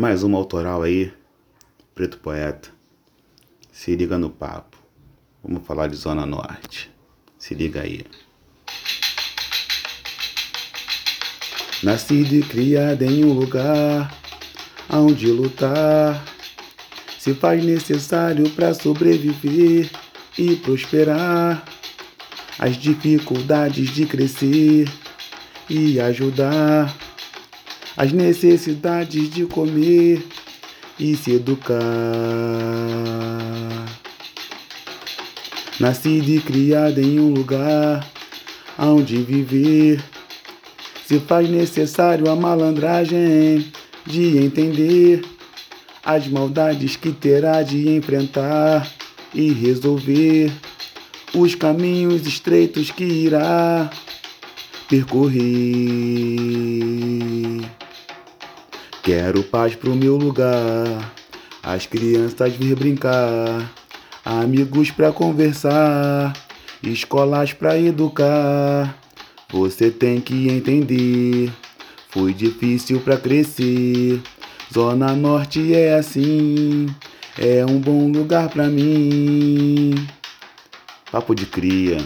Mais uma autoral aí, Preto Poeta. Se liga no papo. Vamos falar de Zona Norte. Se liga aí. Nascido e criado em um lugar aonde lutar se faz necessário para sobreviver e prosperar. As dificuldades de crescer e ajudar as necessidades de comer e se educar. Nascido e criado em um lugar onde viver, se faz necessário a malandragem de entender as maldades que terá de enfrentar e resolver os caminhos estreitos que irá percorrer. Quero paz pro meu lugar, as crianças vir brincar, amigos pra conversar, escolas pra educar. Você tem que entender, foi difícil pra crescer. Zona Norte é assim, é um bom lugar pra mim. Papo de cria.